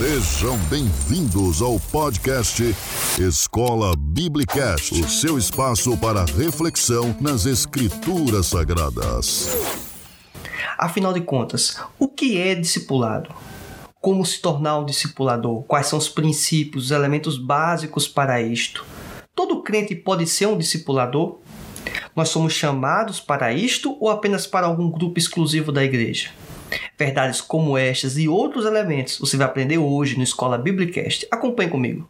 Sejam bem-vindos ao podcast Escola Biblicast, o seu espaço para reflexão nas Escrituras Sagradas. Afinal de contas, o que é discipulado? Como se tornar um discipulador? Quais são os princípios, os elementos básicos para isto? Todo crente pode ser um discipulador? Nós somos chamados para isto ou apenas para algum grupo exclusivo da igreja? Verdades como estas e outros elementos você vai aprender hoje no Escola Biblicast. Acompanhe comigo.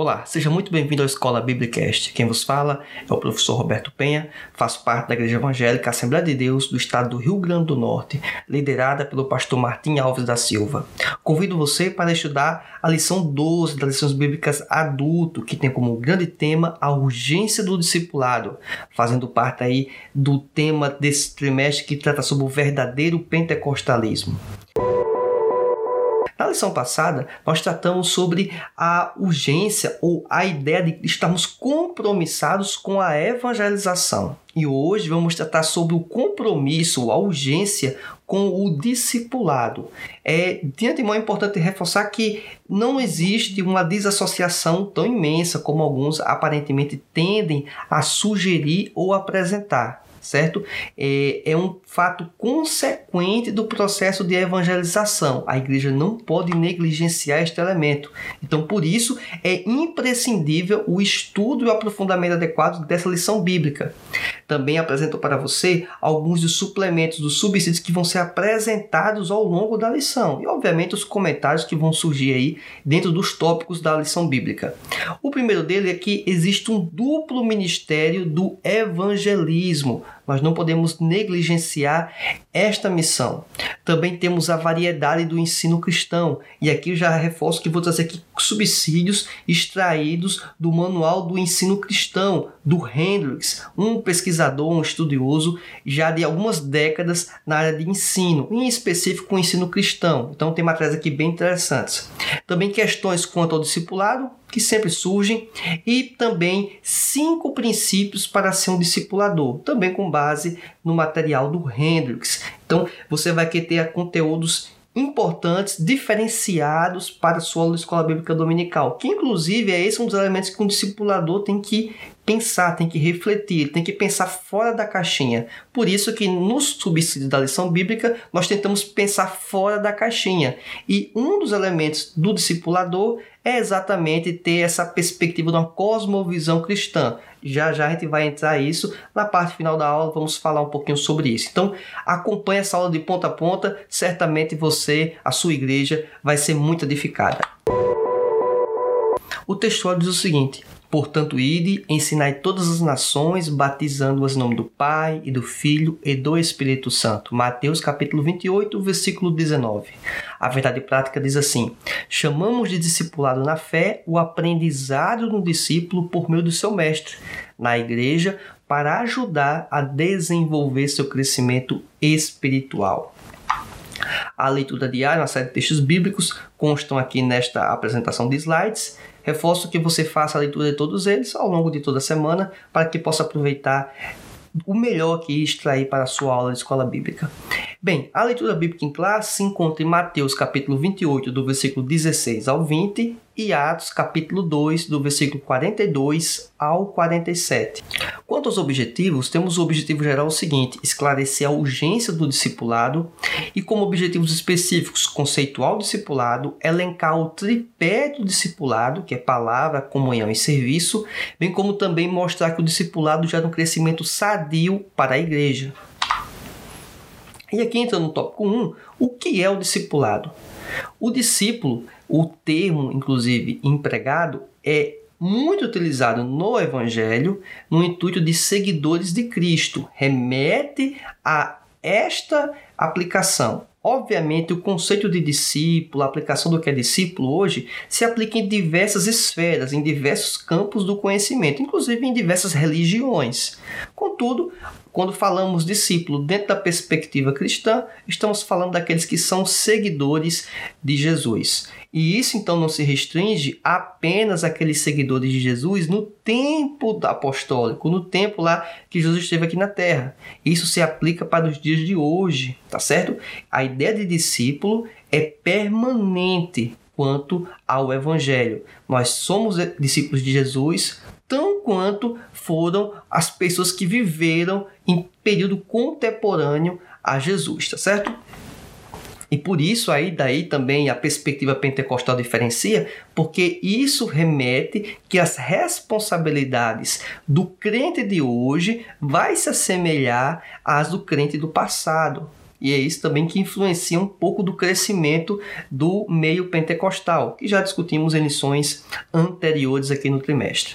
Olá, seja muito bem-vindo à Escola Biblicast. Quem vos fala é o professor Roberto Penha, faço parte da Igreja Evangélica Assembleia de Deus do estado do Rio Grande do Norte, liderada pelo pastor Martim Alves da Silva. Convido você para estudar a lição 12 das lições bíblicas adulto, que tem como grande tema a urgência do discipulado, fazendo parte aí do tema desse trimestre que trata sobre o verdadeiro pentecostalismo. Na lição passada, nós tratamos sobre a urgência ou a ideia de estarmos compromissados com a evangelização. E hoje vamos tratar sobre o compromisso, a urgência com o discipulado. É, de antemão importante reforçar que não existe uma desassociação tão imensa como alguns aparentemente tendem a sugerir ou apresentar certo? É, é um fato consequente do processo de evangelização. A igreja não pode negligenciar este elemento. Então, por isso, é imprescindível o estudo e o aprofundamento adequado dessa lição bíblica. Também apresento para você alguns dos suplementos, dos subsídios que vão ser apresentados ao longo da lição. E, obviamente, os comentários que vão surgir aí dentro dos tópicos da lição bíblica. O primeiro dele é que existe um duplo ministério do evangelismo. Nós não podemos negligenciar esta missão. Também temos a variedade do ensino cristão, e aqui já reforço que vou trazer aqui subsídios extraídos do Manual do Ensino Cristão, do Hendricks, um pesquisador, um estudioso já de algumas décadas na área de ensino, em específico o ensino cristão. Então tem matérias aqui bem interessantes. Também questões quanto ao discipulado, que sempre surgem, e também cinco princípios para ser um discipulador, também com base no material do Hendricks. Então você vai ter conteúdos importantes, diferenciados para a sua escola bíblica dominical, que inclusive é esse um dos elementos que um discipulador tem que pensar, tem que refletir, tem que pensar fora da caixinha. Por isso que nos subsídios da lição bíblica nós tentamos pensar fora da caixinha. E um dos elementos do discipulador é exatamente ter essa perspectiva de uma cosmovisão cristã. Já já a gente vai entrar isso na parte final da aula, vamos falar um pouquinho sobre isso. Então, acompanhe essa aula de ponta a ponta, certamente você, a sua igreja, vai ser muito edificada. O texto diz o seguinte: Portanto, ide, ensinai todas as nações, batizando-as em nome do Pai e do Filho e do Espírito Santo. Mateus capítulo 28, versículo 19. A verdade prática diz assim: Chamamos de discipulado na fé o aprendizado do discípulo por meio do seu mestre na igreja para ajudar a desenvolver seu crescimento espiritual. A leitura diária, uma série de textos bíblicos constam aqui nesta apresentação de slides Reforço que você faça a leitura de todos eles ao longo de toda a semana para que possa aproveitar o melhor que extrair para a sua aula de escola bíblica. Bem, a leitura bíblica em classe se encontra em Mateus capítulo 28, do versículo 16 ao 20, e Atos capítulo 2, do versículo 42 ao 47. Quanto aos objetivos, temos o objetivo geral o seguinte: esclarecer a urgência do discipulado e, como objetivos específicos, conceitual discipulado, elencar o tripé do discipulado, que é palavra, comunhão e serviço, bem como também mostrar que o discipulado gera um crescimento sadio para a igreja. E aqui entra no tópico 1, o que é o discipulado? O discípulo, o termo inclusive empregado, é muito utilizado no Evangelho no intuito de seguidores de Cristo. Remete a esta aplicação. Obviamente, o conceito de discípulo, a aplicação do que é discípulo hoje, se aplica em diversas esferas, em diversos campos do conhecimento, inclusive em diversas religiões. Contudo, quando falamos discípulo dentro da perspectiva cristã, estamos falando daqueles que são seguidores de Jesus. E isso então não se restringe apenas àqueles seguidores de Jesus no tempo apostólico, no tempo lá que Jesus esteve aqui na terra. Isso se aplica para os dias de hoje, tá certo? A ideia de discípulo é permanente quanto ao evangelho. Nós somos discípulos de Jesus tão quanto foram as pessoas que viveram em período contemporâneo a Jesus, tá certo? E por isso aí daí também a perspectiva pentecostal diferencia, porque isso remete que as responsabilidades do crente de hoje vai se assemelhar às do crente do passado. E é isso também que influencia um pouco do crescimento do meio pentecostal, que já discutimos em lições anteriores aqui no trimestre.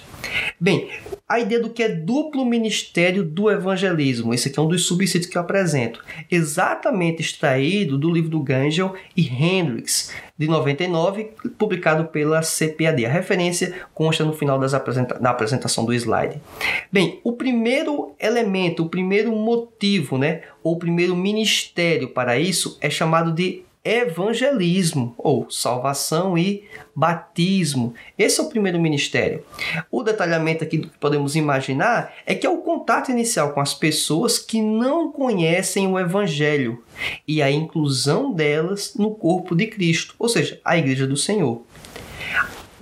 Bem, a ideia do que é duplo ministério do evangelismo, esse aqui é um dos subsídios que eu apresento, exatamente extraído do livro do Gangel e Hendricks, de 99, publicado pela CPAD. A referência consta no final das apresenta da apresentação do slide. Bem, o primeiro elemento, o primeiro motivo, né, ou o primeiro ministério para isso é chamado de evangelismo ou salvação e batismo. Esse é o primeiro ministério. O detalhamento aqui que podemos imaginar é que é o contato inicial com as pessoas que não conhecem o evangelho e a inclusão delas no corpo de Cristo, ou seja, a igreja do Senhor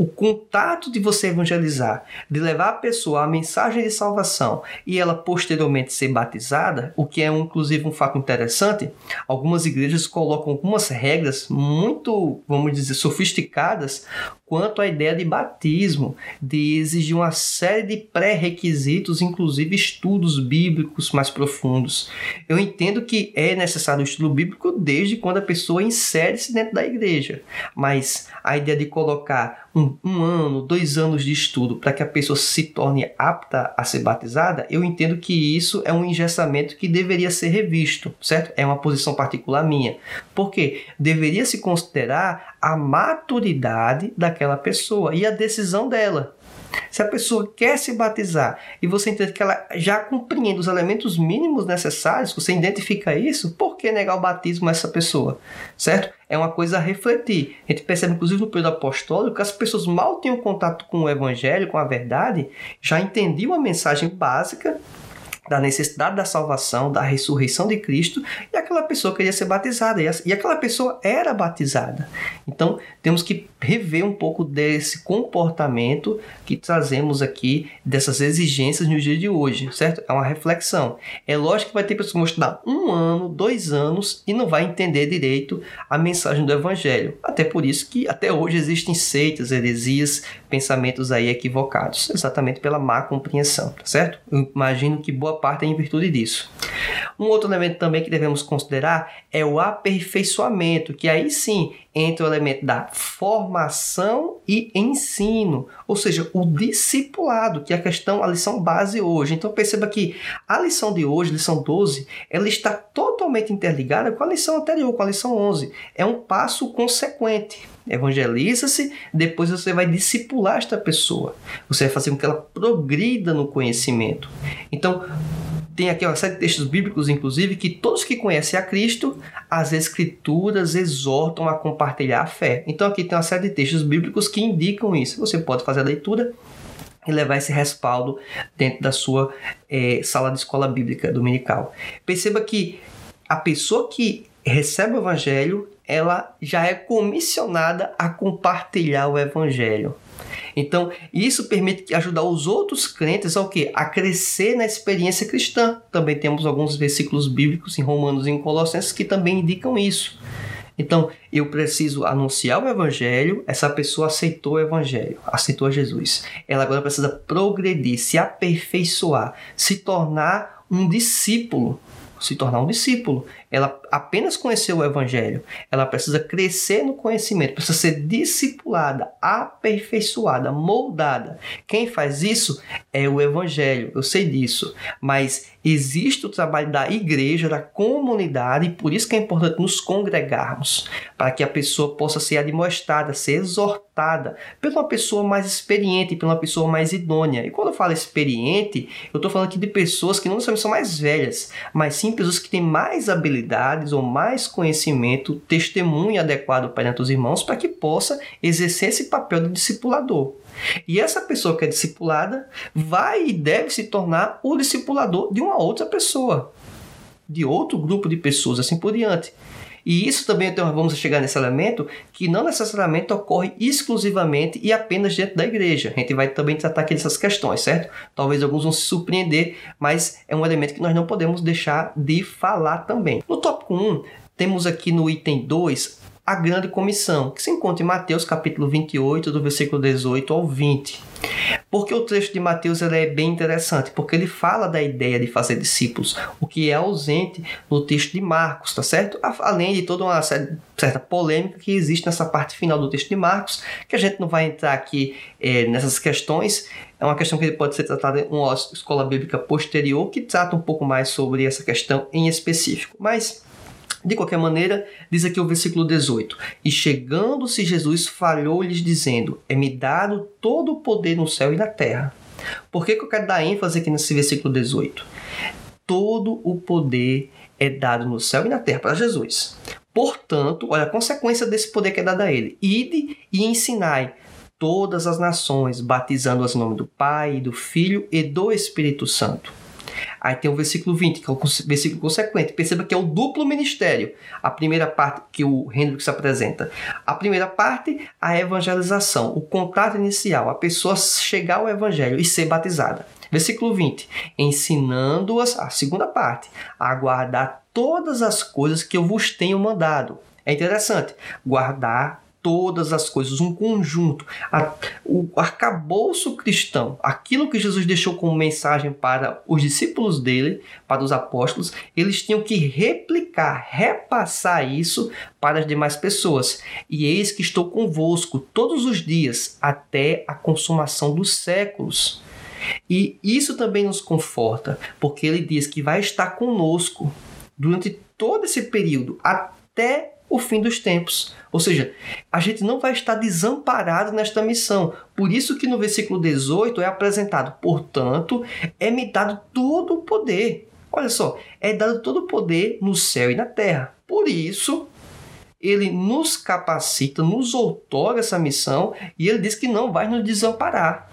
o contato de você evangelizar, de levar a pessoa a mensagem de salvação e ela posteriormente ser batizada, o que é inclusive um fato interessante, algumas igrejas colocam algumas regras muito, vamos dizer, sofisticadas quanto à ideia de batismo, de exigir uma série de pré-requisitos, inclusive estudos bíblicos mais profundos. Eu entendo que é necessário o estudo bíblico desde quando a pessoa insere-se dentro da igreja, mas a ideia de colocar um, um ano, dois anos de estudo para que a pessoa se torne apta a ser batizada, eu entendo que isso é um engessamento que deveria ser revisto, certo? É uma posição particular minha. Porque deveria se considerar a maturidade daquela pessoa e a decisão dela. Se a pessoa quer se batizar e você entende que ela já compreende os elementos mínimos necessários, você identifica isso, por que negar o batismo a essa pessoa? Certo? É uma coisa a refletir. A gente percebe, inclusive, no período apostólico, que as pessoas mal tinham contato com o evangelho, com a verdade, já entendiam a mensagem básica da necessidade da salvação, da ressurreição de Cristo, e aquela pessoa queria ser batizada, e aquela pessoa era batizada. Então, temos que rever um pouco desse comportamento que trazemos aqui, dessas exigências no dia de hoje, certo? É uma reflexão. É lógico que vai ter pessoas que vão estudar um ano, dois anos e não vai entender direito a mensagem do Evangelho. Até por isso que até hoje existem seitas, heresias, pensamentos aí equivocados, exatamente pela má compreensão, tá certo? Eu imagino que boa parte em virtude disso. Um outro elemento também que devemos considerar é o aperfeiçoamento, que aí sim entra o elemento da formação e ensino, ou seja, o discipulado, que é a questão, a lição base hoje. Então perceba que a lição de hoje, lição 12, ela está totalmente interligada com a lição anterior, com a lição 11. É um passo consequente. Evangeliza-se, depois você vai discipular esta pessoa. Você vai fazer com que ela progrida no conhecimento. Então, tem aqui uma série de textos bíblicos, inclusive, que todos que conhecem a Cristo, as Escrituras exortam a compartilhar a fé. Então aqui tem uma série de textos bíblicos que indicam isso. Você pode fazer a leitura e levar esse respaldo dentro da sua é, sala de escola bíblica dominical. Perceba que a pessoa que recebe o evangelho, ela já é comissionada a compartilhar o evangelho. Então, isso permite ajudar os outros crentes ao que? A crescer na experiência cristã. Também temos alguns versículos bíblicos em Romanos e em Colossenses que também indicam isso. Então, eu preciso anunciar o evangelho, essa pessoa aceitou o evangelho, aceitou Jesus. Ela agora precisa progredir, se aperfeiçoar, se tornar um discípulo se tornar um discípulo. Ela apenas conheceu o evangelho. Ela precisa crescer no conhecimento, precisa ser discipulada, aperfeiçoada, moldada. Quem faz isso é o evangelho. Eu sei disso, mas existe o trabalho da igreja, da comunidade, e por isso que é importante nos congregarmos, para que a pessoa possa ser admoestada, ser exortada por uma pessoa mais experiente, por uma pessoa mais idônea. E quando eu falo experiente, eu estou falando aqui de pessoas que não são mais velhas, mas sim pessoas que têm mais habilidade habilidades ou mais conhecimento, testemunho adequado perante os irmãos para que possa exercer esse papel de discipulador. E essa pessoa que é discipulada vai e deve se tornar o discipulador de uma outra pessoa, de outro grupo de pessoas, assim por diante. E isso também então, vamos chegar nesse elemento que não necessariamente ocorre exclusivamente e apenas dentro da igreja. A gente vai também tratar aqui dessas questões, certo? Talvez alguns vão se surpreender, mas é um elemento que nós não podemos deixar de falar também. No tópico 1, temos aqui no item 2 a grande comissão, que se encontra em Mateus capítulo 28, do versículo 18 ao 20. Porque o trecho de Mateus é bem interessante, porque ele fala da ideia de fazer discípulos, o que é ausente no texto de Marcos, tá certo? Além de toda uma certa polêmica que existe nessa parte final do texto de Marcos, que a gente não vai entrar aqui é, nessas questões, é uma questão que pode ser tratada em uma escola bíblica posterior, que trata um pouco mais sobre essa questão em específico. Mas de qualquer maneira, diz aqui o versículo 18: E chegando-se Jesus, falhou-lhes, dizendo: É-me dado todo o poder no céu e na terra. Por que, que eu quero dar ênfase aqui nesse versículo 18? Todo o poder é dado no céu e na terra para Jesus. Portanto, olha a consequência desse poder que é dado a ele: ide e ensinai todas as nações, batizando-as em nome do Pai, do Filho e do Espírito Santo Aí tem o versículo 20, que é o versículo consequente. Perceba que é o duplo ministério. A primeira parte que o Hendrix apresenta. A primeira parte, a evangelização, o contato inicial, a pessoa chegar ao evangelho e ser batizada. Versículo 20, ensinando-as, a segunda parte, a guardar todas as coisas que eu vos tenho mandado. É interessante, guardar todas as coisas, um conjunto. A, o arcabouço cristão, aquilo que Jesus deixou como mensagem para os discípulos dele, para os apóstolos, eles tinham que replicar, repassar isso para as demais pessoas. E eis que estou convosco todos os dias, até a consumação dos séculos. E isso também nos conforta, porque ele diz que vai estar conosco durante todo esse período, até o fim dos tempos. Ou seja, a gente não vai estar desamparado nesta missão. Por isso que no versículo 18 é apresentado, portanto, é-me dado todo o poder. Olha só, é dado todo o poder no céu e na terra. Por isso, ele nos capacita, nos outorga essa missão e ele diz que não vai nos desamparar.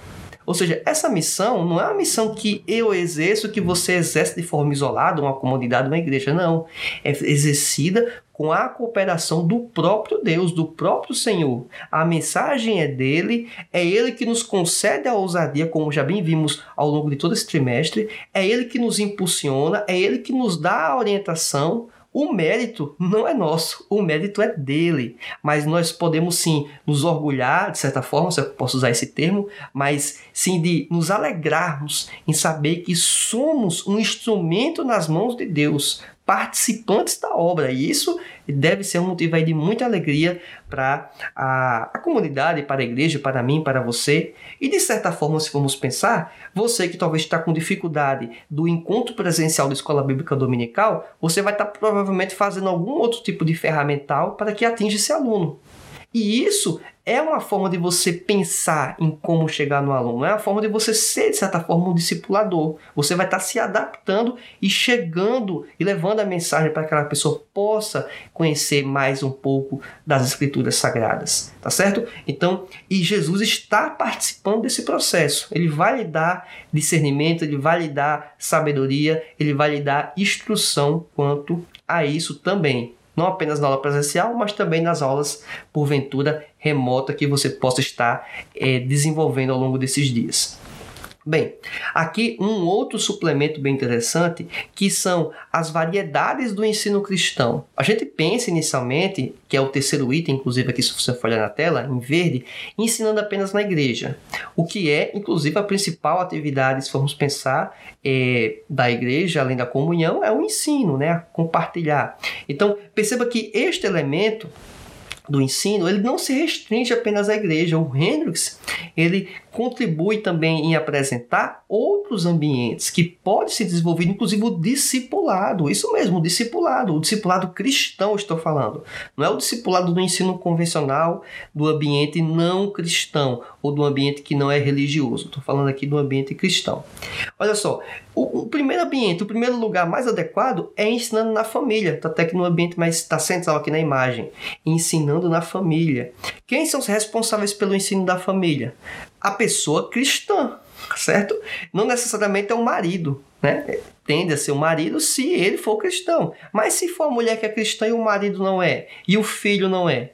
Ou seja, essa missão não é uma missão que eu exerço, que você exerce de forma isolada, uma comunidade, uma igreja, não. É exercida com a cooperação do próprio Deus, do próprio Senhor. A mensagem é dele, é ele que nos concede a ousadia, como já bem vimos ao longo de todo esse trimestre, é ele que nos impulsiona, é ele que nos dá a orientação o mérito não é nosso, o mérito é dele. Mas nós podemos sim nos orgulhar, de certa forma, se eu posso usar esse termo, mas sim de nos alegrarmos em saber que somos um instrumento nas mãos de Deus participantes da obra. E isso deve ser um motivo de muita alegria para a, a comunidade, para a igreja, para mim, para você. E de certa forma, se formos pensar, você que talvez está com dificuldade do encontro presencial da Escola Bíblica Dominical, você vai estar provavelmente fazendo algum outro tipo de ferramental para que atinja esse aluno. E isso é uma forma de você pensar em como chegar no aluno, é uma forma de você ser, de certa forma, um discipulador. Você vai estar se adaptando e chegando e levando a mensagem para que aquela pessoa possa conhecer mais um pouco das escrituras sagradas, tá certo? Então, e Jesus está participando desse processo. Ele vai lhe dar discernimento, ele vai lhe dar sabedoria, ele vai lhe dar instrução quanto a isso também não apenas na aula presencial, mas também nas aulas, porventura, remota que você possa estar é, desenvolvendo ao longo desses dias. Bem, aqui um outro suplemento bem interessante que são as variedades do ensino cristão. A gente pensa inicialmente, que é o terceiro item, inclusive aqui se você for olhar na tela, em verde, ensinando apenas na igreja. O que é, inclusive, a principal atividade, se formos pensar, é, da igreja, além da comunhão, é o ensino, né? Compartilhar. Então, perceba que este elemento do ensino, ele não se restringe apenas à igreja. O Hendricks, ele contribui também em apresentar outros ambientes que pode se desenvolver, inclusive o discipulado. Isso mesmo, o discipulado, o discipulado cristão, estou falando. Não é o discipulado do ensino convencional, do ambiente não cristão. Ou do ambiente que não é religioso. Estou falando aqui do ambiente cristão. Olha só, o, o, primeiro ambiente, o primeiro lugar mais adequado é ensinando na família, até que no ambiente mais está central aqui na imagem, ensinando na família. Quem são os responsáveis pelo ensino da família? A pessoa cristã, certo? Não necessariamente é o marido, né? Tende a ser o marido se ele for cristão. Mas se for a mulher que é cristã e o marido não é, e o filho não é,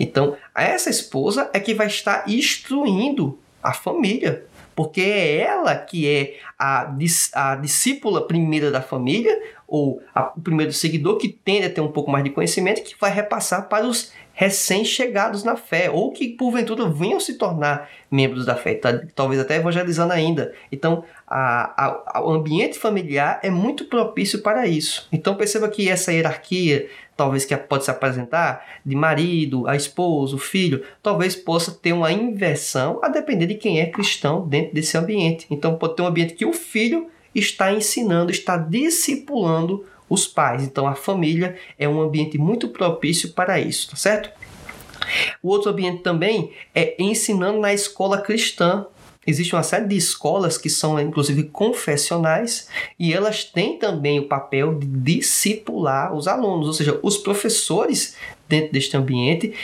então, essa esposa é que vai estar instruindo a família, porque é ela que é a, a discípula primeira da família, ou a, o primeiro seguidor que tende a ter um pouco mais de conhecimento, que vai repassar para os recém-chegados na fé, ou que porventura venham se tornar membros da fé, tá, talvez até evangelizando ainda. Então, a, a, o ambiente familiar é muito propício para isso. Então, perceba que essa hierarquia talvez que pode se apresentar de marido, a esposa, o filho, talvez possa ter uma inversão a depender de quem é cristão dentro desse ambiente. Então pode ter um ambiente que o filho está ensinando, está discipulando os pais. Então a família é um ambiente muito propício para isso, tá certo? O outro ambiente também é ensinando na escola cristã. Existe uma série de escolas que são inclusive confessionais e elas têm também o papel de discipular os alunos, ou seja, os professores dentro deste ambiente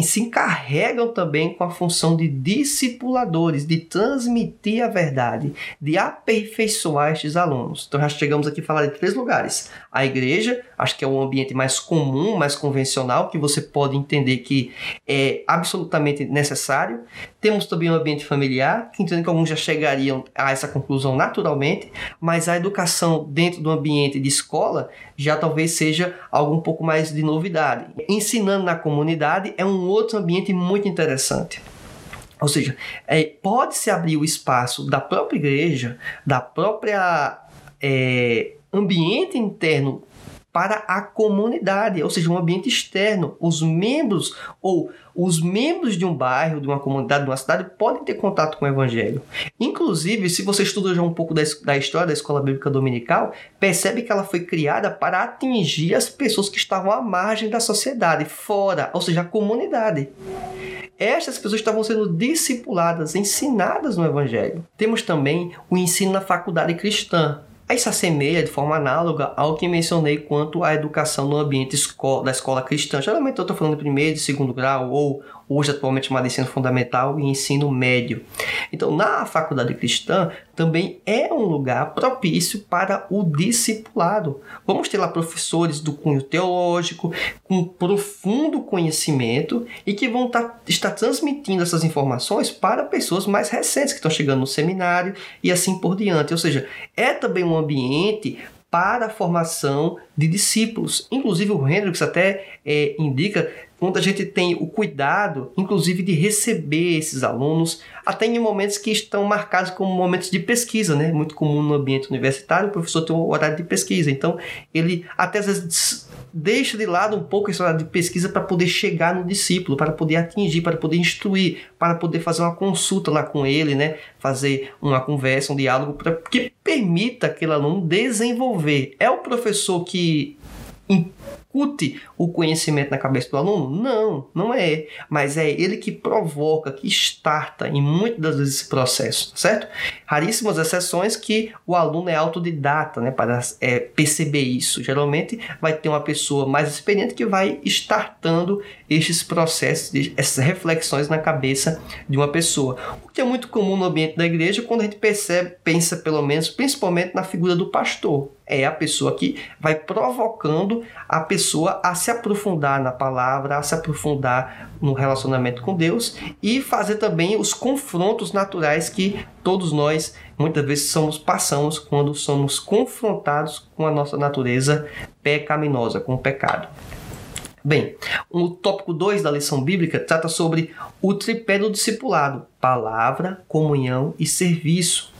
se encarregam também com a função de discipuladores, de transmitir a verdade, de aperfeiçoar estes alunos. Então já chegamos aqui a falar de três lugares. A igreja, acho que é um ambiente mais comum, mais convencional, que você pode entender que é absolutamente necessário. Temos também o um ambiente familiar, que entendo que alguns já chegariam a essa conclusão naturalmente, mas a educação dentro do ambiente de escola já talvez seja algo um pouco mais de novidade. Ensinando na comunidade é um outro ambiente muito interessante. Ou seja, é, pode-se abrir o espaço da própria igreja, da própria é, ambiente interno para a comunidade, ou seja, um ambiente externo. Os membros ou os membros de um bairro, de uma comunidade, de uma cidade podem ter contato com o evangelho. Inclusive, se você estuda já um pouco da, da história da escola bíblica dominical, percebe que ela foi criada para atingir as pessoas que estavam à margem da sociedade, fora, ou seja, a comunidade estas pessoas estavam sendo discipuladas, ensinadas no Evangelho. Temos também o ensino na faculdade cristã. Isso assemelha de forma análoga ao que mencionei quanto à educação no ambiente da escola cristã. Geralmente eu estou falando de primeiro e segundo grau ou hoje atualmente chamado ensino fundamental e ensino médio. Então, na faculdade cristã também é um lugar propício para o discipulado. Vamos ter lá professores do cunho teológico, com profundo conhecimento e que vão tá, estar transmitindo essas informações para pessoas mais recentes que estão chegando no seminário e assim por diante. Ou seja, é também um ambiente para a formação de discípulos. Inclusive, o Hendricks até é, indica quando a gente tem o cuidado, inclusive, de receber esses alunos, até em momentos que estão marcados como momentos de pesquisa, né? Muito comum no ambiente universitário, o professor tem um horário de pesquisa, então ele até às vezes deixa de lado um pouco esse horário de pesquisa para poder chegar no discípulo, para poder atingir, para poder instruir, para poder fazer uma consulta lá com ele, né? Fazer uma conversa, um diálogo para que permita aquele aluno desenvolver. É o professor que incute o conhecimento na cabeça do aluno? Não, não é. Mas é ele que provoca, que starta em muitas das vezes esse processo, certo? Raríssimas exceções que o aluno é autodidata, né, para é, perceber isso. Geralmente vai ter uma pessoa mais experiente que vai startando estes processos, essas reflexões na cabeça de uma pessoa. O que é muito comum no ambiente da igreja quando a gente percebe, pensa pelo menos, principalmente na figura do pastor. É a pessoa que vai provocando a pessoa a se aprofundar na palavra, a se aprofundar no relacionamento com Deus e fazer também os confrontos naturais que todos nós muitas vezes somos passamos quando somos confrontados com a nossa natureza pecaminosa, com o pecado. Bem, o tópico 2 da lição bíblica trata sobre o tripé do discipulado: palavra, comunhão e serviço.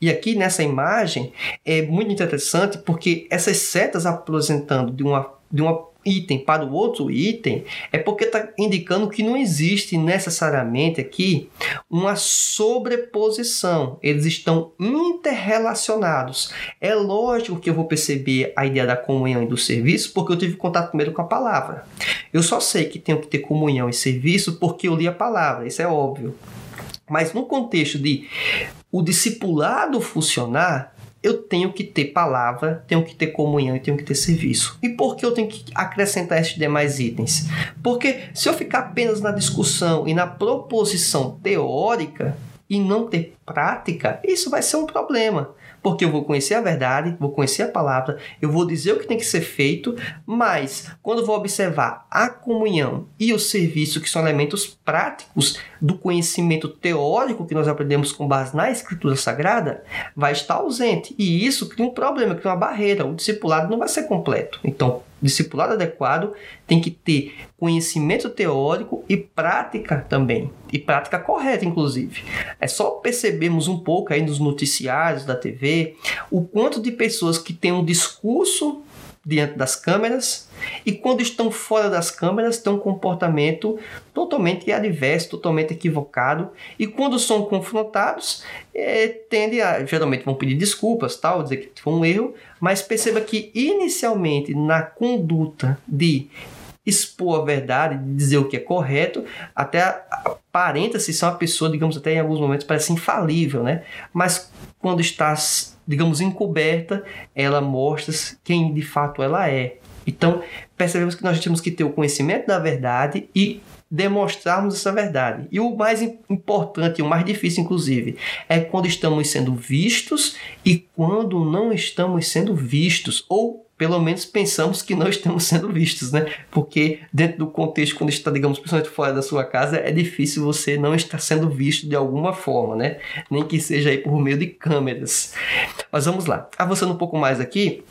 E aqui nessa imagem é muito interessante porque essas setas apresentando de uma, de uma item para o outro item, é porque está indicando que não existe necessariamente aqui uma sobreposição. Eles estão interrelacionados. É lógico que eu vou perceber a ideia da comunhão e do serviço porque eu tive contato primeiro com a palavra. Eu só sei que tenho que ter comunhão e serviço porque eu li a palavra, isso é óbvio. Mas no contexto de o discipulado funcionar, eu tenho que ter palavra, tenho que ter comunhão e tenho que ter serviço. E por que eu tenho que acrescentar esses demais itens? Porque se eu ficar apenas na discussão e na proposição teórica e não ter prática, isso vai ser um problema porque eu vou conhecer a verdade, vou conhecer a palavra, eu vou dizer o que tem que ser feito, mas quando vou observar a comunhão e o serviço, que são elementos práticos do conhecimento teórico que nós aprendemos com base na Escritura Sagrada, vai estar ausente. E isso cria um problema, cria uma barreira. O discipulado não vai ser completo. Então, discipulado adequado tem que ter conhecimento teórico e prática também, e prática correta, inclusive. É só percebermos um pouco aí nos noticiários da TV o quanto de pessoas que têm um discurso diante das câmeras e quando estão fora das câmeras têm um comportamento totalmente adverso, totalmente equivocado e quando são confrontados é, tendem a, geralmente vão pedir desculpas, tal, dizer que foi um erro, mas perceba que inicialmente na conduta de expor a verdade, de dizer o que é correto, até aparenta-se ser uma pessoa, digamos, até em alguns momentos parece infalível, né? Mas quando está digamos, encoberta, ela mostra quem de fato ela é. Então, percebemos que nós temos que ter o conhecimento da verdade e demonstrarmos essa verdade. E o mais importante, o mais difícil, inclusive, é quando estamos sendo vistos e quando não estamos sendo vistos, ou pelo menos pensamos que não estamos sendo vistos, né? Porque dentro do contexto, quando está, digamos, principalmente fora da sua casa, é difícil você não estar sendo visto de alguma forma, né? Nem que seja aí por meio de câmeras. Mas vamos lá. Avançando um pouco mais aqui,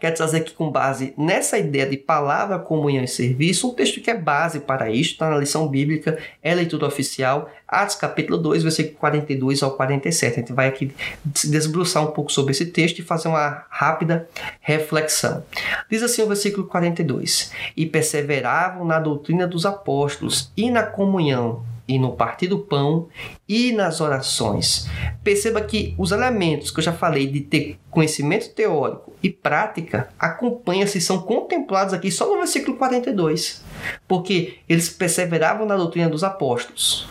quero trazer aqui com base nessa ideia de palavra, comunhão e serviço, um texto que é base para isto, está na lição bíblica, é leitura oficial, Atos capítulo 2, versículo 42 ao 47. A gente vai aqui desbruçar um pouco sobre esse texto e fazer uma rápida reflexão. Diz assim o versículo 42: E perseveravam na doutrina dos apóstolos e na comunhão e no partir do pão e nas orações. Perceba que os elementos que eu já falei de ter conhecimento teórico e prática acompanham-se, são contemplados aqui só no versículo 42, porque eles perseveravam na doutrina dos apóstolos.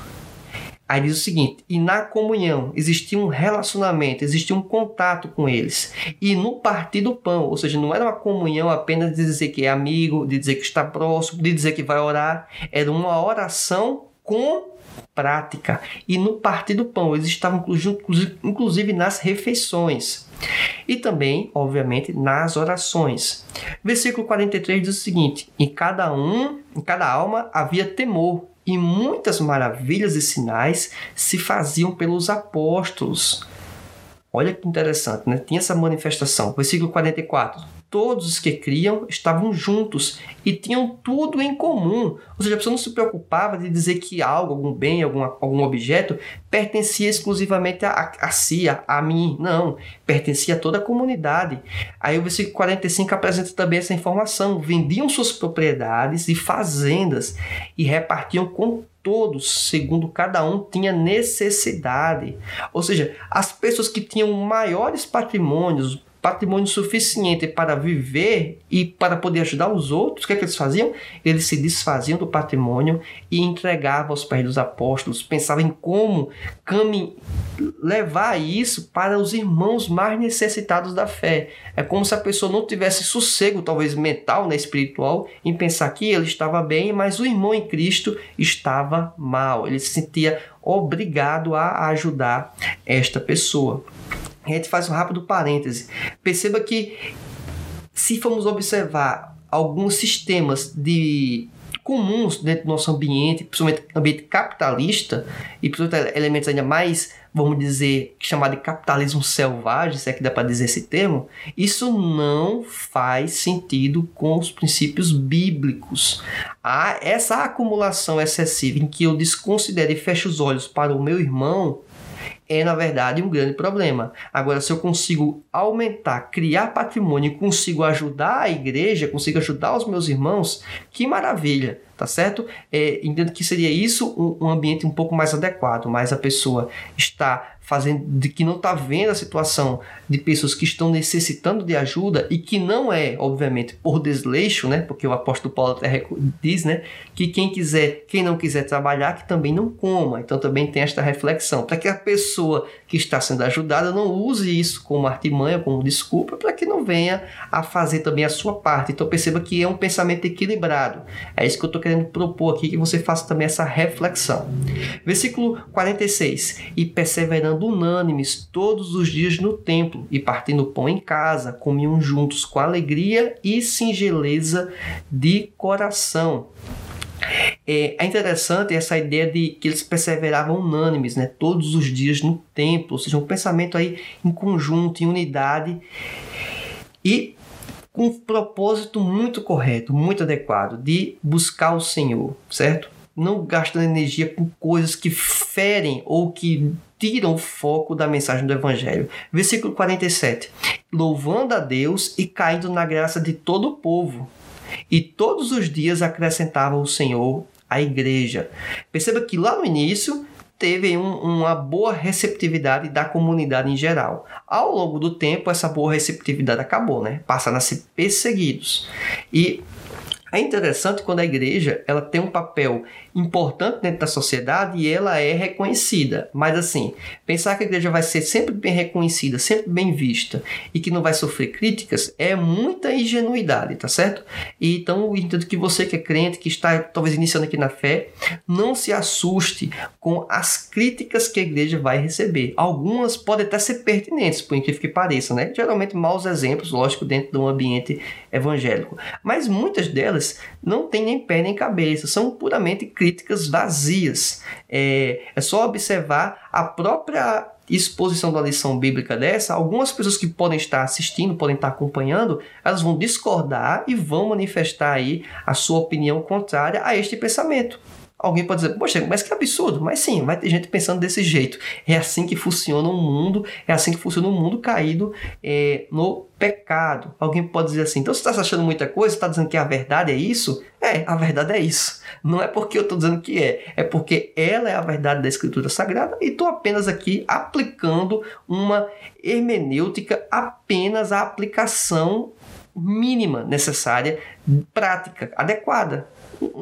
Aí diz o seguinte: e na comunhão existia um relacionamento, existia um contato com eles. E no partir do pão, ou seja, não era uma comunhão apenas de dizer que é amigo, de dizer que está próximo, de dizer que vai orar, era uma oração com prática. E no partir do pão, eles estavam inclusive nas refeições. E também, obviamente, nas orações. Versículo 43 diz o seguinte: Em cada um, em cada alma havia temor, e muitas maravilhas e sinais se faziam pelos apóstolos. Olha que interessante, né? Tinha essa manifestação. Versículo 44 todos os que criam estavam juntos e tinham tudo em comum. Ou seja, a pessoa não se preocupava de dizer que algo, algum bem, algum, algum objeto pertencia exclusivamente a, a si, a, a mim. Não, pertencia a toda a comunidade. Aí o versículo 45 apresenta também essa informação. Vendiam suas propriedades e fazendas e repartiam com todos, segundo cada um tinha necessidade. Ou seja, as pessoas que tinham maiores patrimônios, patrimônio suficiente para viver e para poder ajudar os outros, o que, é que eles faziam? Eles se desfaziam do patrimônio e entregavam aos pés dos apóstolos, pensavam em como caminhar, levar isso para os irmãos mais necessitados da fé. É como se a pessoa não tivesse sossego, talvez mental, né, espiritual, em pensar que ele estava bem, mas o irmão em Cristo estava mal. Ele se sentia obrigado a ajudar esta pessoa a gente faz um rápido parêntese. Perceba que se formos observar alguns sistemas de comuns dentro do nosso ambiente, principalmente ambiente capitalista, e principalmente elementos ainda mais, vamos dizer, chamado de capitalismo selvagem, se é que dá para dizer esse termo, isso não faz sentido com os princípios bíblicos. Há essa acumulação excessiva em que eu desconsidero e fecho os olhos para o meu irmão, é, na verdade, um grande problema. Agora, se eu consigo aumentar, criar patrimônio, consigo ajudar a igreja, consigo ajudar os meus irmãos, que maravilha! tá certo? É, entendo que seria isso um, um, ambiente um pouco mais adequado, mas a pessoa está fazendo de que não está vendo a situação de pessoas que estão necessitando de ajuda e que não é, obviamente, por desleixo, né? Porque o apóstolo Paulo até diz, né, que quem quiser, quem não quiser trabalhar, que também não coma. Então também tem esta reflexão para que a pessoa que está sendo ajudada não use isso como artimanha, como desculpa, para que não venha a fazer também a sua parte. Então perceba que é um pensamento equilibrado. É isso que eu estou querendo propor aqui que você faça também essa reflexão. Versículo 46: E perseverando unânimes todos os dias no templo, e partindo pão em casa, comiam juntos com alegria e singeleza de coração. É, é interessante essa ideia de que eles perseveravam unânimes, né, todos os dias no templo, ou seja, um pensamento aí em conjunto, em unidade. E com um propósito muito correto, muito adequado, de buscar o Senhor, certo? Não gastando energia com coisas que ferem ou que tiram o foco da mensagem do Evangelho. Versículo 47. Louvando a Deus e caindo na graça de todo o povo. E todos os dias acrescentava o Senhor à igreja. Perceba que lá no início teve um, uma boa receptividade da comunidade em geral. Ao longo do tempo, essa boa receptividade acabou, né? Passaram a ser perseguidos. E é interessante quando a igreja ela tem um papel importante dentro da sociedade e ela é reconhecida. Mas assim, pensar que a igreja vai ser sempre bem reconhecida, sempre bem vista e que não vai sofrer críticas é muita ingenuidade, tá certo? E então, entendo que você que é crente, que está talvez iniciando aqui na fé, não se assuste com as críticas que a igreja vai receber. Algumas podem até ser pertinentes, por incrível que pareça, né? Geralmente maus exemplos, lógico, dentro de um ambiente evangélico. Mas muitas delas não têm nem pé nem cabeça, são puramente críticas vazias. É, é só observar a própria exposição da lição bíblica dessa, algumas pessoas que podem estar assistindo, podem estar acompanhando, elas vão discordar e vão manifestar aí a sua opinião contrária a este pensamento. Alguém pode dizer, poxa, mas que absurdo. Mas sim, vai ter gente pensando desse jeito. É assim que funciona o mundo, é assim que funciona o mundo caído é, no pecado. Alguém pode dizer assim, então você está achando muita coisa, está dizendo que a verdade é isso? É, a verdade é isso. Não é porque eu estou dizendo que é, é porque ela é a verdade da Escritura Sagrada e estou apenas aqui aplicando uma hermenêutica, apenas a aplicação mínima necessária, prática, adequada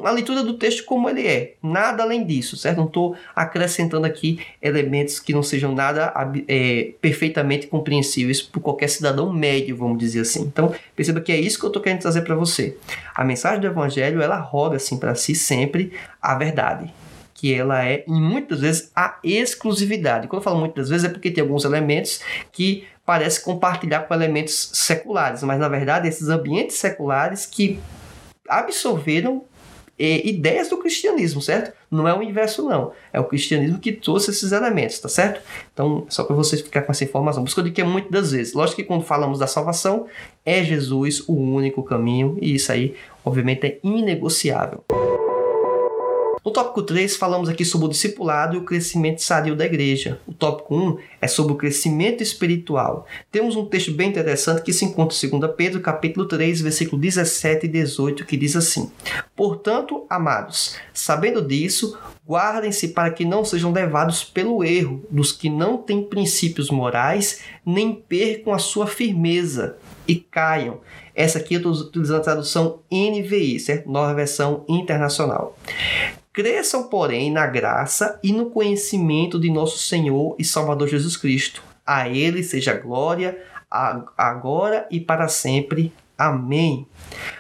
a leitura do texto como ele é, nada além disso, certo? Não estou acrescentando aqui elementos que não sejam nada é, perfeitamente compreensíveis por qualquer cidadão médio, vamos dizer assim. Então, perceba que é isso que eu estou querendo trazer para você. A mensagem do Evangelho, ela roga assim para si sempre a verdade que ela é, e muitas vezes, a exclusividade. Quando eu falo muitas vezes é porque tem alguns elementos que parece compartilhar com elementos seculares, mas na verdade esses ambientes seculares que absorveram ideias do cristianismo, certo? Não é o inverso, não. É o cristianismo que trouxe esses elementos, tá certo? Então, só para você ficar com essa informação. Por isso que eu digo que é muitas das vezes. Lógico que quando falamos da salvação, é Jesus o único caminho, e isso aí, obviamente, é inegociável. No tópico 3, falamos aqui sobre o discipulado e o crescimento sadio da igreja. O tópico 1 é sobre o crescimento espiritual. Temos um texto bem interessante que se encontra em 2 Pedro, capítulo 3, versículo 17 e 18, que diz assim: Portanto, amados, sabendo disso, guardem-se para que não sejam levados pelo erro dos que não têm princípios morais, nem percam a sua firmeza e caiam. Essa aqui eu estou utilizando a tradução NVI, certo? Nova versão internacional. Cresçam, porém, na graça e no conhecimento de nosso Senhor e Salvador Jesus Cristo. A Ele seja glória, agora e para sempre. Amém.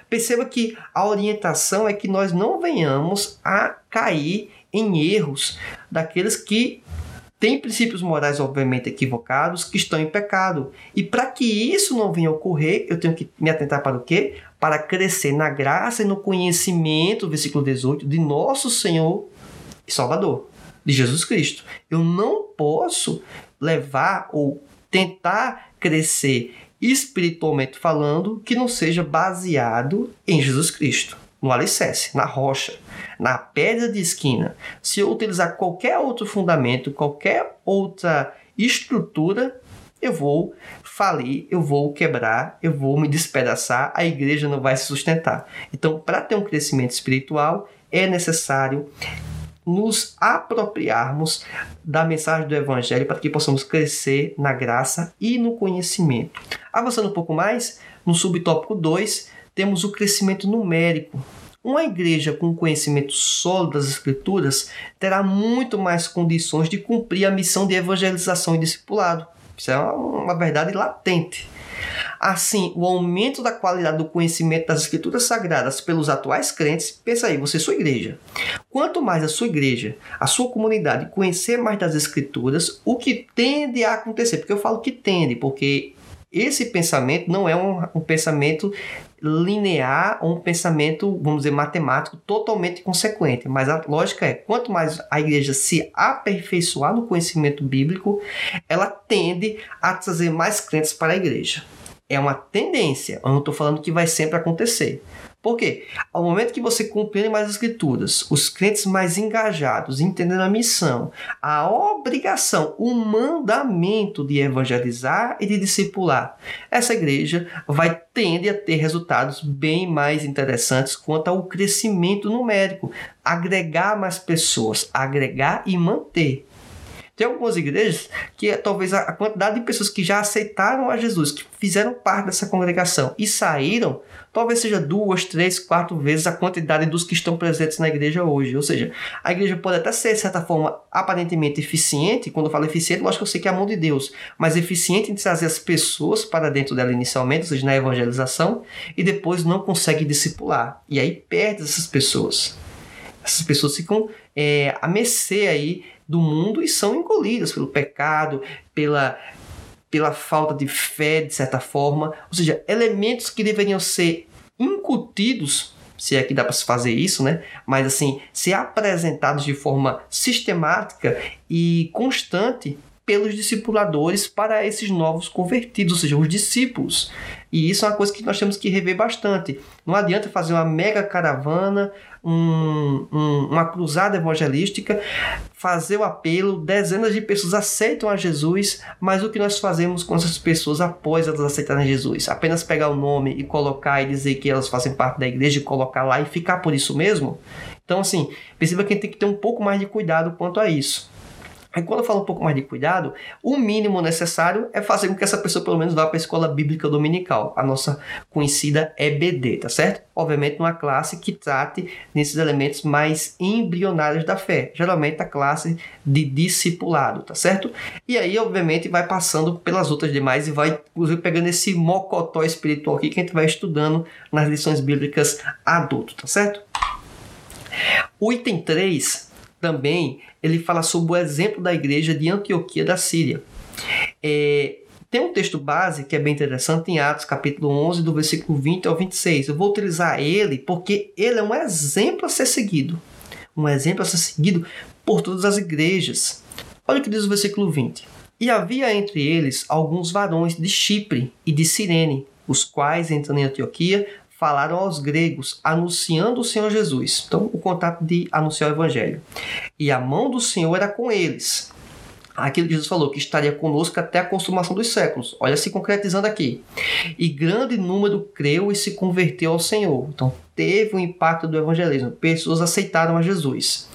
Perceba que a orientação é que nós não venhamos a cair em erros daqueles que têm princípios morais obviamente equivocados, que estão em pecado. E para que isso não venha a ocorrer, eu tenho que me atentar para o quê? para crescer na graça e no conhecimento, versículo 18, de nosso Senhor e Salvador, de Jesus Cristo. Eu não posso levar ou tentar crescer espiritualmente falando que não seja baseado em Jesus Cristo. No alicerce, na rocha, na pedra de esquina. Se eu utilizar qualquer outro fundamento, qualquer outra estrutura, eu vou falir, eu vou quebrar, eu vou me despedaçar, a igreja não vai se sustentar. Então, para ter um crescimento espiritual, é necessário nos apropriarmos da mensagem do Evangelho para que possamos crescer na graça e no conhecimento. Avançando um pouco mais, no subtópico 2, temos o crescimento numérico. Uma igreja com conhecimento sólido das Escrituras terá muito mais condições de cumprir a missão de evangelização e discipulado. Isso é uma verdade latente. Assim, o aumento da qualidade do conhecimento das escrituras sagradas pelos atuais crentes, pensa aí, você é sua igreja. Quanto mais a sua igreja, a sua comunidade conhecer mais das escrituras, o que tende a acontecer? Porque eu falo que tende, porque esse pensamento não é um, um pensamento linear ou um pensamento, vamos dizer, matemático totalmente consequente. Mas a lógica é: quanto mais a igreja se aperfeiçoar no conhecimento bíblico, ela tende a trazer mais crentes para a igreja. É uma tendência, eu não estou falando que vai sempre acontecer. Por quê? Ao momento que você compreende mais as escrituras, os crentes mais engajados, entendendo a missão, a obrigação, o mandamento de evangelizar e de discipular, essa igreja vai tender a ter resultados bem mais interessantes quanto ao crescimento numérico, agregar mais pessoas, agregar e manter. Tem algumas igrejas que talvez a quantidade de pessoas que já aceitaram a Jesus, que fizeram parte dessa congregação e saíram, talvez seja duas, três, quatro vezes a quantidade dos que estão presentes na igreja hoje. Ou seja, a igreja pode até ser, de certa forma, aparentemente eficiente. Quando eu falo eficiente, lógico que eu sei que é a mão de Deus, mas eficiente em trazer as pessoas para dentro dela inicialmente, ou seja, na evangelização, e depois não consegue discipular. E aí perde essas pessoas. Essas pessoas ficam é, a mercê aí do mundo e são engolidas pelo pecado, pela, pela falta de fé, de certa forma. Ou seja, elementos que deveriam ser incutidos, se é que dá para se fazer isso, né? Mas assim, ser apresentados de forma sistemática e constante pelos discipuladores para esses novos convertidos, ou seja, os discípulos. E isso é uma coisa que nós temos que rever bastante. Não adianta fazer uma mega caravana, um, um, uma cruzada evangelística, fazer o apelo, dezenas de pessoas aceitam a Jesus, mas o que nós fazemos com essas pessoas após elas aceitarem Jesus? Apenas pegar o nome e colocar e dizer que elas fazem parte da igreja e colocar lá e ficar por isso mesmo? Então, assim, perceba que a gente tem que ter um pouco mais de cuidado quanto a isso. Aí quando eu falo um pouco mais de cuidado, o mínimo necessário é fazer com que essa pessoa pelo menos vá para a escola bíblica dominical, a nossa conhecida EBD, tá certo? Obviamente numa classe que trate desses elementos mais embrionários da fé, geralmente a classe de discipulado, tá certo? E aí obviamente vai passando pelas outras demais e vai inclusive pegando esse mocotó espiritual aqui que a gente vai estudando nas lições bíblicas adulto, tá certo? O item 3 também ele fala sobre o exemplo da igreja de Antioquia da Síria. É, tem um texto base que é bem interessante em Atos, capítulo 11, do versículo 20 ao 26. Eu vou utilizar ele porque ele é um exemplo a ser seguido. Um exemplo a ser seguido por todas as igrejas. Olha o que diz o versículo 20. E havia entre eles alguns varões de Chipre e de Cirene, os quais, entrando em Antioquia, falaram aos gregos, anunciando o Senhor Jesus. Então, o contato de anunciar o evangelho. E a mão do Senhor era com eles. Aquilo que Jesus falou, que estaria conosco até a consumação dos séculos. Olha se concretizando aqui. E grande número creu e se converteu ao Senhor. Então, teve o um impacto do evangelismo. Pessoas aceitaram a Jesus.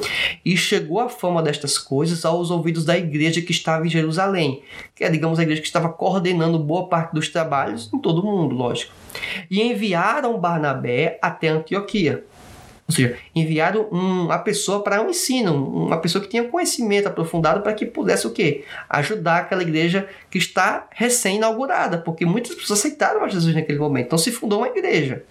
E chegou a fama destas coisas aos ouvidos da igreja que estava em Jerusalém, que é, digamos, a igreja que estava coordenando boa parte dos trabalhos em todo o mundo, lógico e enviaram Barnabé até Antioquia. Ou seja, enviaram uma pessoa para um ensino, uma pessoa que tinha conhecimento aprofundado para que pudesse o quê? Ajudar aquela igreja que está recém-inaugurada, porque muitas pessoas aceitaram a Jesus naquele momento. Então se fundou uma igreja,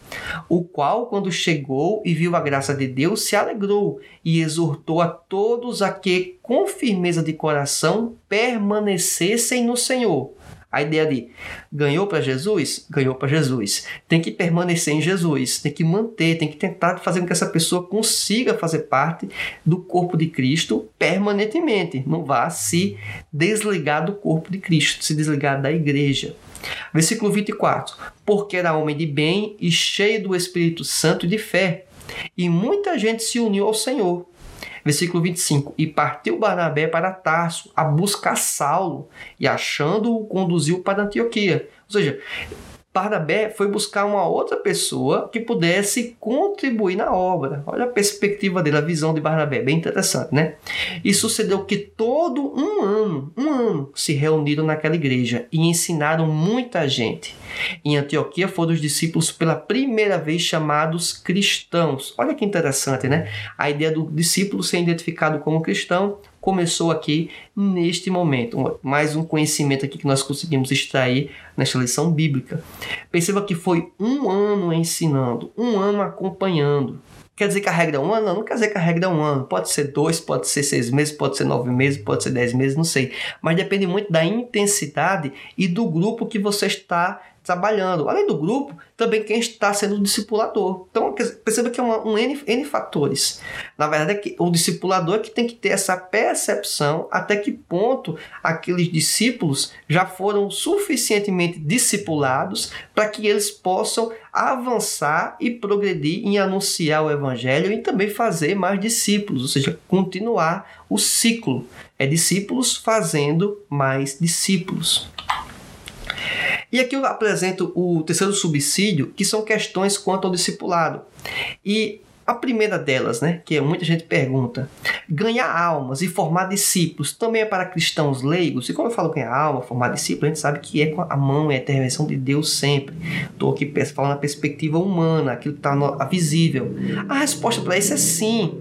o qual, quando chegou e viu a graça de Deus, se alegrou e exortou a todos a que, com firmeza de coração, permanecessem no Senhor a ideia de ganhou para Jesus, ganhou para Jesus. Tem que permanecer em Jesus, tem que manter, tem que tentar fazer com que essa pessoa consiga fazer parte do corpo de Cristo permanentemente. Não vá se desligar do corpo de Cristo, se desligar da igreja. Versículo 24: Porque era homem de bem e cheio do Espírito Santo e de fé e muita gente se uniu ao Senhor. Versículo 25: E partiu Barnabé para Tarso a buscar Saulo, e achando-o, conduziu para Antioquia. Ou seja, Barnabé foi buscar uma outra pessoa que pudesse contribuir na obra. Olha a perspectiva dele, a visão de Barnabé, bem interessante, né? E sucedeu que todo um ano, um ano, se reuniram naquela igreja e ensinaram muita gente. Em Antioquia foram os discípulos pela primeira vez chamados cristãos. Olha que interessante, né? A ideia do discípulo ser identificado como cristão começou aqui neste momento. Mais um conhecimento aqui que nós conseguimos extrair nesta lição bíblica. Perceba que foi um ano ensinando, um ano acompanhando. Quer dizer que a regra é um ano? Não, não quer dizer que a regra é um ano. Pode ser dois, pode ser seis meses, pode ser nove meses, pode ser dez meses, não sei. Mas depende muito da intensidade e do grupo que você está trabalhando. Além do grupo, também quem está sendo o discipulador. Então, perceba que é uma, um N, N fatores. Na verdade, é que o discipulador é que tem que ter essa percepção até que ponto aqueles discípulos já foram suficientemente discipulados para que eles possam avançar e progredir em anunciar o evangelho e também fazer mais discípulos, ou seja, continuar o ciclo. É discípulos fazendo mais discípulos. E aqui eu apresento o terceiro subsídio, que são questões quanto ao discipulado. E a primeira delas, né, que muita gente pergunta, ganhar almas e formar discípulos também é para cristãos leigos? E quando eu falo ganhar alma, formar discípulos, a gente sabe que é com a mão, é a intervenção de Deus sempre. Estou aqui falando na perspectiva humana, aquilo que está visível. A resposta para isso é sim.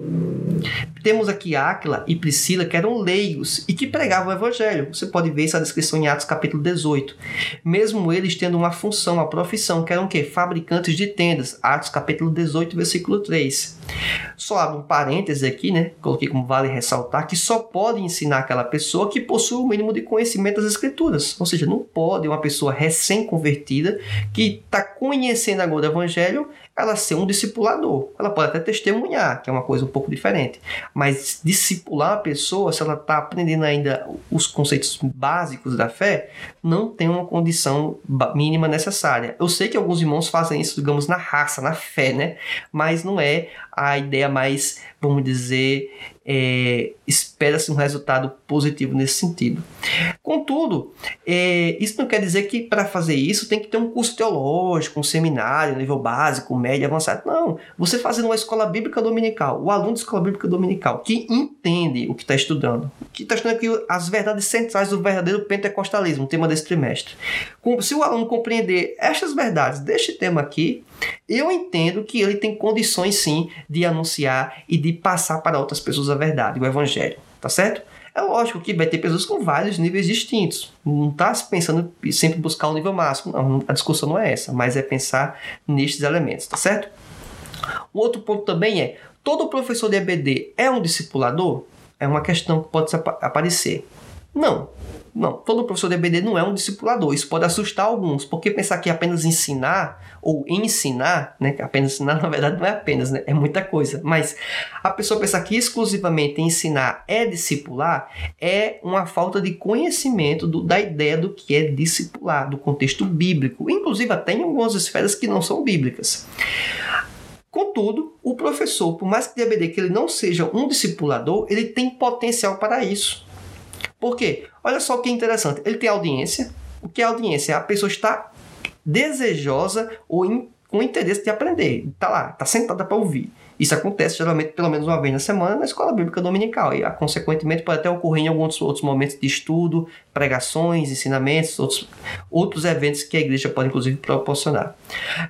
Temos aqui Áquila e Priscila, que eram leigos e que pregavam o evangelho. Você pode ver essa descrição em Atos capítulo 18. Mesmo eles tendo uma função, uma profissão, que eram o quê? Fabricantes de tendas. Atos capítulo 18, versículo 3. Só abro um parêntese aqui, né? Coloquei como vale ressaltar que só pode ensinar aquela pessoa que possui o mínimo de conhecimento das escrituras. Ou seja, não pode uma pessoa recém-convertida que está conhecendo agora o evangelho ela ser um discipulador. Ela pode até testemunhar, que é uma coisa um pouco diferente. Mas discipular a pessoa, se ela está aprendendo ainda os conceitos básicos da fé, não tem uma condição mínima necessária. Eu sei que alguns irmãos fazem isso, digamos, na raça, na fé, né? Mas não é a ideia mais, vamos dizer, é, espera-se um resultado positivo nesse sentido. Contudo, é, isso não quer dizer que para fazer isso tem que ter um curso teológico, um seminário, nível básico, médio, avançado. Não, você fazendo uma escola bíblica dominical, o aluno de escola bíblica dominical, que entende o que está estudando, que está estudando aqui as verdades centrais do verdadeiro pentecostalismo, o tema desse trimestre. Se o aluno compreender estas verdades deste tema aqui, eu entendo que ele tem condições sim de anunciar e de passar para outras pessoas a verdade, o evangelho, tá certo? É lógico que vai ter pessoas com vários níveis distintos. Não está pensando em sempre buscar o um nível máximo. Não, a discussão não é essa, mas é pensar nestes elementos, tá certo? O outro ponto também é: todo professor de EBD é um discipulador? É uma questão que pode aparecer. Não, não, todo professor de não é um discipulador. Isso pode assustar alguns, porque pensar que apenas ensinar ou ensinar, né? Apenas ensinar, na verdade, não é apenas, né? É muita coisa. Mas a pessoa pensar que exclusivamente ensinar é discipular é uma falta de conhecimento do, da ideia do que é discipular, do contexto bíblico, inclusive até em algumas esferas que não são bíblicas. Contudo, o professor, por mais que de que ele não seja um discipulador, ele tem potencial para isso. Por quê? Olha só que interessante. Ele tem audiência. O que é audiência? A pessoa está desejosa ou in, com interesse de aprender. Está lá, está sentada para ouvir. Isso acontece geralmente pelo menos uma vez na semana na escola bíblica dominical e, consequentemente, pode até ocorrer em alguns outros momentos de estudo, pregações, ensinamentos, outros, outros eventos que a igreja pode, inclusive, proporcionar.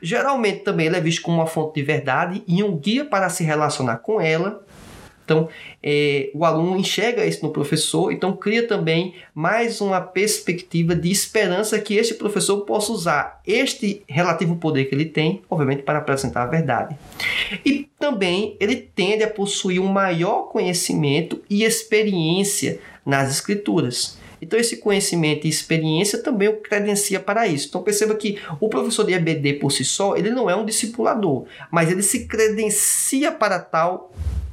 Geralmente também ele é visto como uma fonte de verdade e um guia para se relacionar com ela então, é, o aluno enxerga isso no professor, então cria também mais uma perspectiva de esperança que este professor possa usar este relativo poder que ele tem, obviamente, para apresentar a verdade. E também ele tende a possuir um maior conhecimento e experiência nas escrituras. Então, esse conhecimento e experiência também o credencia para isso. Então, perceba que o professor de EBD por si só, ele não é um discipulador, mas ele se credencia para tal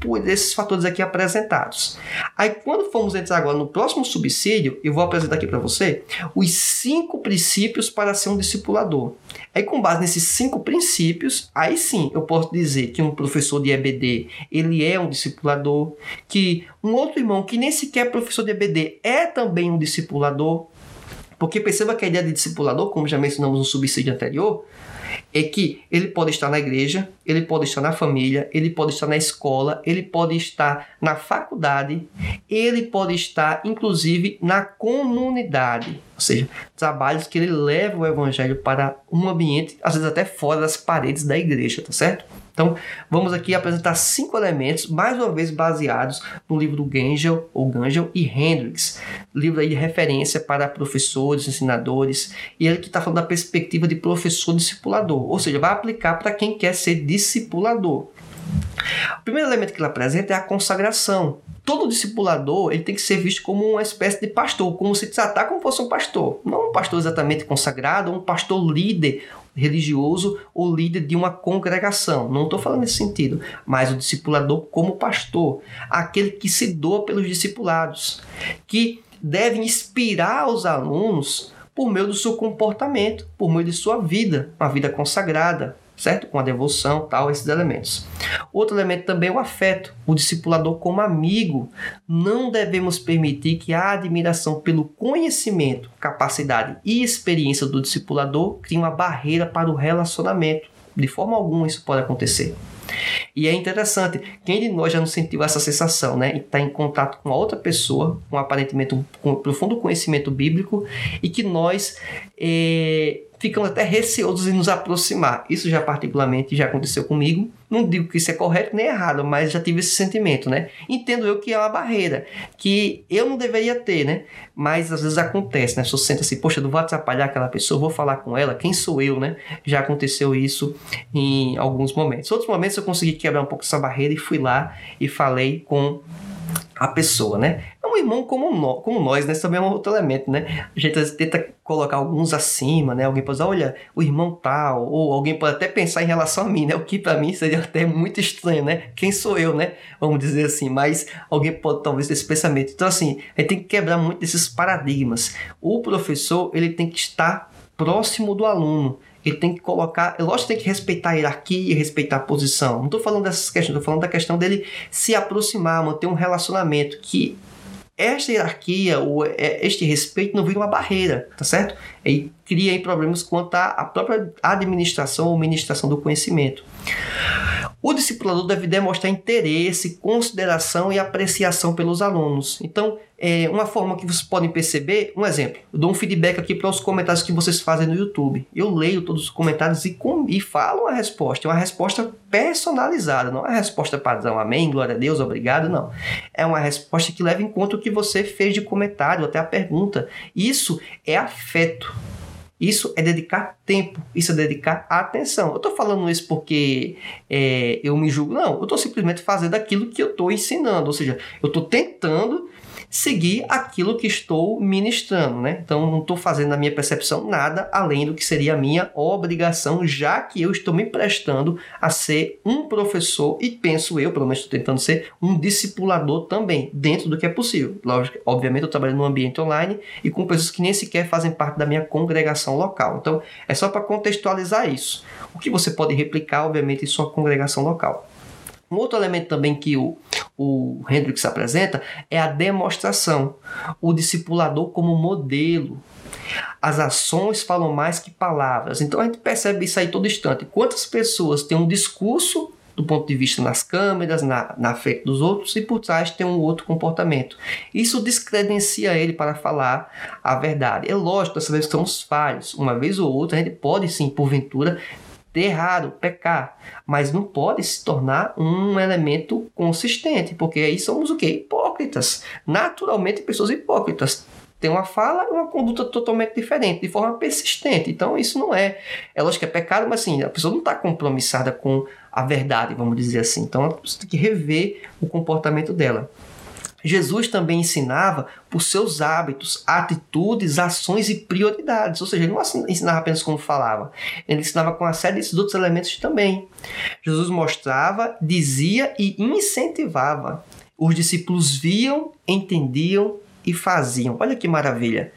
por esses fatores aqui apresentados. Aí, quando formos entrar agora no próximo subsídio, eu vou apresentar aqui para você os cinco princípios para ser um discipulador. Aí, com base nesses cinco princípios, aí sim eu posso dizer que um professor de EBD ele é um discipulador, que um outro irmão que nem sequer é professor de EBD é também um discipulador. Porque perceba que a ideia de discipulador, como já mencionamos no subsídio anterior, é que ele pode estar na igreja, ele pode estar na família, ele pode estar na escola, ele pode estar na faculdade, ele pode estar inclusive na comunidade, ou seja, trabalhos que ele leva o evangelho para um ambiente, às vezes até fora das paredes da igreja, tá certo? Então, vamos aqui apresentar cinco elementos, mais uma vez baseados no livro do Gangel, ou Gangel e Hendricks, livro aí de referência para professores, ensinadores, e ele que está falando da perspectiva de professor discipulador, ou seja, vai aplicar para quem quer ser discipulador. O primeiro elemento que ele apresenta é a consagração. Todo discipulador ele tem que ser visto como uma espécie de pastor, como se tratar como fosse um pastor. Não um pastor exatamente consagrado, um pastor líder, religioso ou líder de uma congregação. Não estou falando nesse sentido, mas o discipulador como pastor, aquele que se doa pelos discipulados, que deve inspirar os alunos por meio do seu comportamento, por meio de sua vida, uma vida consagrada, certo? Com a devoção, tal, esses elementos. Outro elemento também é o afeto, o discipulador como amigo. Não devemos permitir que a admiração pelo conhecimento, capacidade e experiência do discipulador crie uma barreira para o relacionamento. De forma alguma isso pode acontecer. E é interessante, quem de nós já não sentiu essa sensação, né? Estar em contato com outra pessoa, com aparentemente um, com um profundo conhecimento bíblico, e que nós eh, ficamos até receosos em nos aproximar. Isso já particularmente já aconteceu comigo. Não digo que isso é correto nem errado, mas já tive esse sentimento, né? Entendo eu que é uma barreira que eu não deveria ter, né? Mas às vezes acontece, né? Se eu sento assim, poxa, não vou atrapalhar aquela pessoa, vou falar com ela, quem sou eu, né? Já aconteceu isso em alguns momentos. Outros momentos eu consegui quebrar um pouco essa barreira e fui lá e falei com a pessoa, né? É um irmão como, no, como nós, né? Isso também é um outro elemento, né? A gente tenta colocar alguns acima, né? Alguém pode dizer, olha, o irmão tal, ou alguém pode até pensar em relação a mim, né? O que para mim seria até muito estranho, né? Quem sou eu, né? Vamos dizer assim, mas alguém pode talvez ter esse pensamento. Então, assim, a gente tem que quebrar muito desses paradigmas. O professor, ele tem que estar próximo do aluno ele tem que colocar. É lógico que tem que respeitar a hierarquia, respeitar a posição. Não estou falando dessas questões, estou falando da questão dele se aproximar, manter um relacionamento que esta hierarquia ou é, este respeito não vira uma barreira, tá certo? E cria aí problemas quanto à própria administração ou ministração do conhecimento. O discipulador deve demonstrar interesse, consideração e apreciação pelos alunos. Então, é uma forma que vocês podem perceber, um exemplo, eu dou um feedback aqui para os comentários que vocês fazem no YouTube. Eu leio todos os comentários e, com, e falo a resposta. É uma resposta personalizada, não é uma resposta padrão, amém, glória a Deus, obrigado, não. É uma resposta que leva em conta o que você fez de comentário, até a pergunta. Isso é afeto. Isso é dedicar tempo, isso é dedicar atenção. Eu estou falando isso porque é, eu me julgo, não. Eu estou simplesmente fazendo aquilo que eu estou ensinando, ou seja, eu estou tentando seguir aquilo que estou ministrando, né? Então não estou fazendo na minha percepção nada além do que seria a minha obrigação, já que eu estou me prestando a ser um professor e penso eu, pelo menos estou tentando ser um discipulador também, dentro do que é possível. Lógico, obviamente eu trabalho num ambiente online e com pessoas que nem sequer fazem parte da minha congregação local. Então é só para contextualizar isso. O que você pode replicar, obviamente, em sua congregação local. Um outro elemento também que o, o Hendrix apresenta é a demonstração, o discipulador como modelo. As ações falam mais que palavras. Então a gente percebe isso aí todo instante. Quantas pessoas têm um discurso do ponto de vista nas câmeras, na, na frente dos outros e por trás tem um outro comportamento. Isso descredencia ele para falar a verdade. É lógico, nós sabemos que somos falhos. Uma vez ou outra a gente pode sim, porventura, errado, pecar, mas não pode se tornar um elemento consistente, porque aí somos o que? Hipócritas. Naturalmente, pessoas hipócritas tem uma fala e uma conduta totalmente diferente, de forma persistente. Então, isso não é. É lógico que é pecado, mas assim, a pessoa não está compromissada com a verdade, vamos dizer assim. Então, você tem que rever o comportamento dela. Jesus também ensinava por seus hábitos, atitudes, ações e prioridades. Ou seja, ele não ensinava apenas como falava, ele ensinava com uma série de outros elementos também. Jesus mostrava, dizia e incentivava. Os discípulos viam, entendiam e faziam. Olha que maravilha!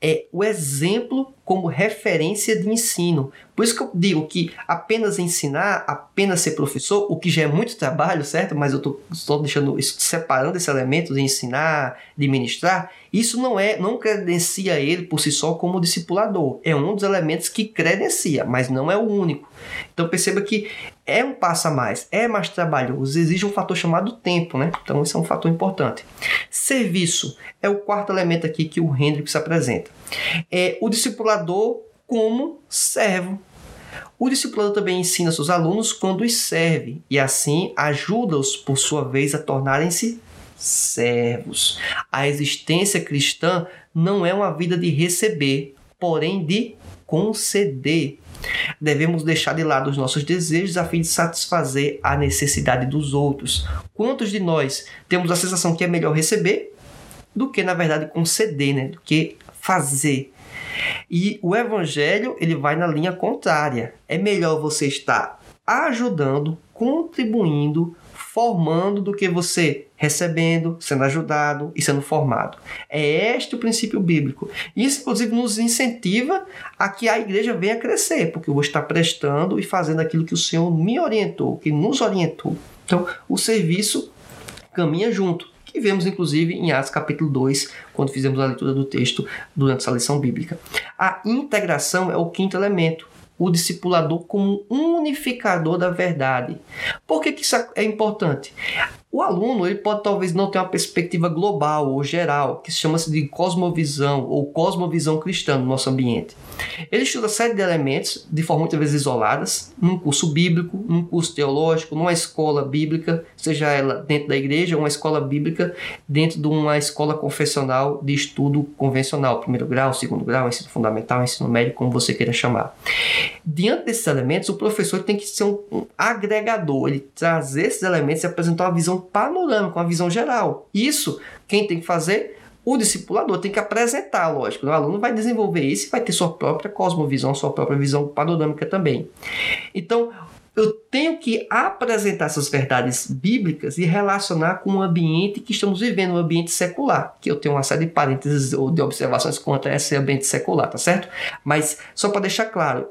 É o exemplo como referência de ensino. Por isso que eu digo que apenas ensinar, apenas ser professor, o que já é muito trabalho, certo? Mas eu estou deixando separando esse elemento de ensinar, de ministrar. Isso não é, não credencia ele por si só como discipulador. É um dos elementos que credencia, mas não é o único. Então perceba que é um passo a mais, é mais trabalhoso, exige um fator chamado tempo, né? Então esse é um fator importante. Serviço é o quarto elemento aqui que o Hendrix apresenta. É o discipulador como servo. O discipulador também ensina seus alunos quando os serve e assim ajuda-os, por sua vez, a tornarem-se servos. A existência cristã não é uma vida de receber, porém de conceder. Devemos deixar de lado os nossos desejos a fim de satisfazer a necessidade dos outros. Quantos de nós temos a sensação que é melhor receber do que, na verdade, conceder, né? do que fazer? E o evangelho ele vai na linha contrária. É melhor você estar ajudando, contribuindo, formando do que você recebendo, sendo ajudado e sendo formado. É este o princípio bíblico. Isso, inclusive, nos incentiva a que a igreja venha crescer, porque eu vou estar prestando e fazendo aquilo que o Senhor me orientou, que nos orientou. Então, o serviço caminha junto que vemos inclusive em Atos capítulo 2, quando fizemos a leitura do texto durante essa lição bíblica. A integração é o quinto elemento o discipulador como um unificador da verdade. Por que, que isso é importante? O aluno ele pode talvez não ter uma perspectiva global ou geral, que se chama-se de cosmovisão ou cosmovisão cristã no nosso ambiente. Ele estuda série de elementos de forma muitas vezes isoladas, num curso bíblico, num curso teológico, numa escola bíblica, seja ela dentro da igreja uma escola bíblica dentro de uma escola confessional de estudo convencional, primeiro grau, segundo grau, ensino fundamental, ensino médio, como você queira chamar. Diante desses elementos, o professor tem que ser um, um agregador, ele trazer esses elementos e apresentar uma visão panorâmica, uma visão geral. Isso, quem tem que fazer? O discipulador tem que apresentar, lógico. O aluno vai desenvolver isso e vai ter sua própria cosmovisão, sua própria visão panorâmica também. Então, eu tenho que apresentar essas verdades bíblicas e relacionar com o ambiente que estamos vivendo, um ambiente secular. Que eu tenho uma série de parênteses ou de observações contra esse ambiente secular, tá certo? Mas só para deixar claro,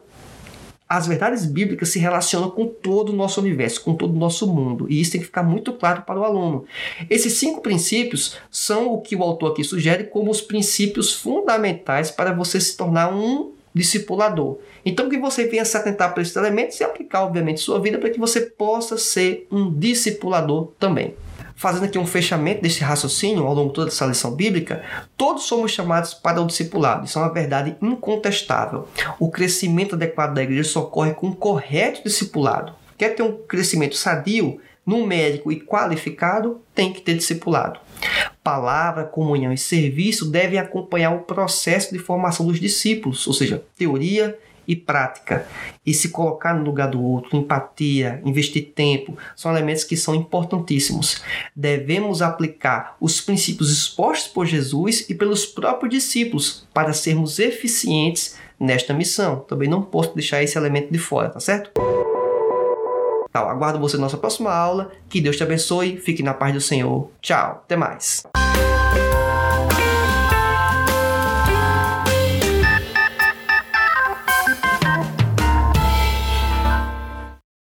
as verdades bíblicas se relacionam com todo o nosso universo, com todo o nosso mundo, e isso tem que ficar muito claro para o aluno. Esses cinco princípios são o que o autor aqui sugere como os princípios fundamentais para você se tornar um discipulador. Então que você venha se atentar para esses elementos e aplicar, obviamente, sua vida para que você possa ser um discipulador também fazendo aqui um fechamento desse raciocínio ao longo toda essa lição bíblica, todos somos chamados para o discipulado. Isso é uma verdade incontestável. O crescimento adequado da igreja só ocorre com um correto discipulado. Quer ter um crescimento sadio, numérico e qualificado, tem que ter discipulado. Palavra, comunhão e serviço devem acompanhar o processo de formação dos discípulos, ou seja, teoria, e prática. E se colocar no lugar do outro, empatia, investir tempo, são elementos que são importantíssimos. Devemos aplicar os princípios expostos por Jesus e pelos próprios discípulos para sermos eficientes nesta missão. Também não posso deixar esse elemento de fora, tá certo? Então, aguardo você na nossa próxima aula. Que Deus te abençoe. Fique na paz do Senhor. Tchau. Até mais.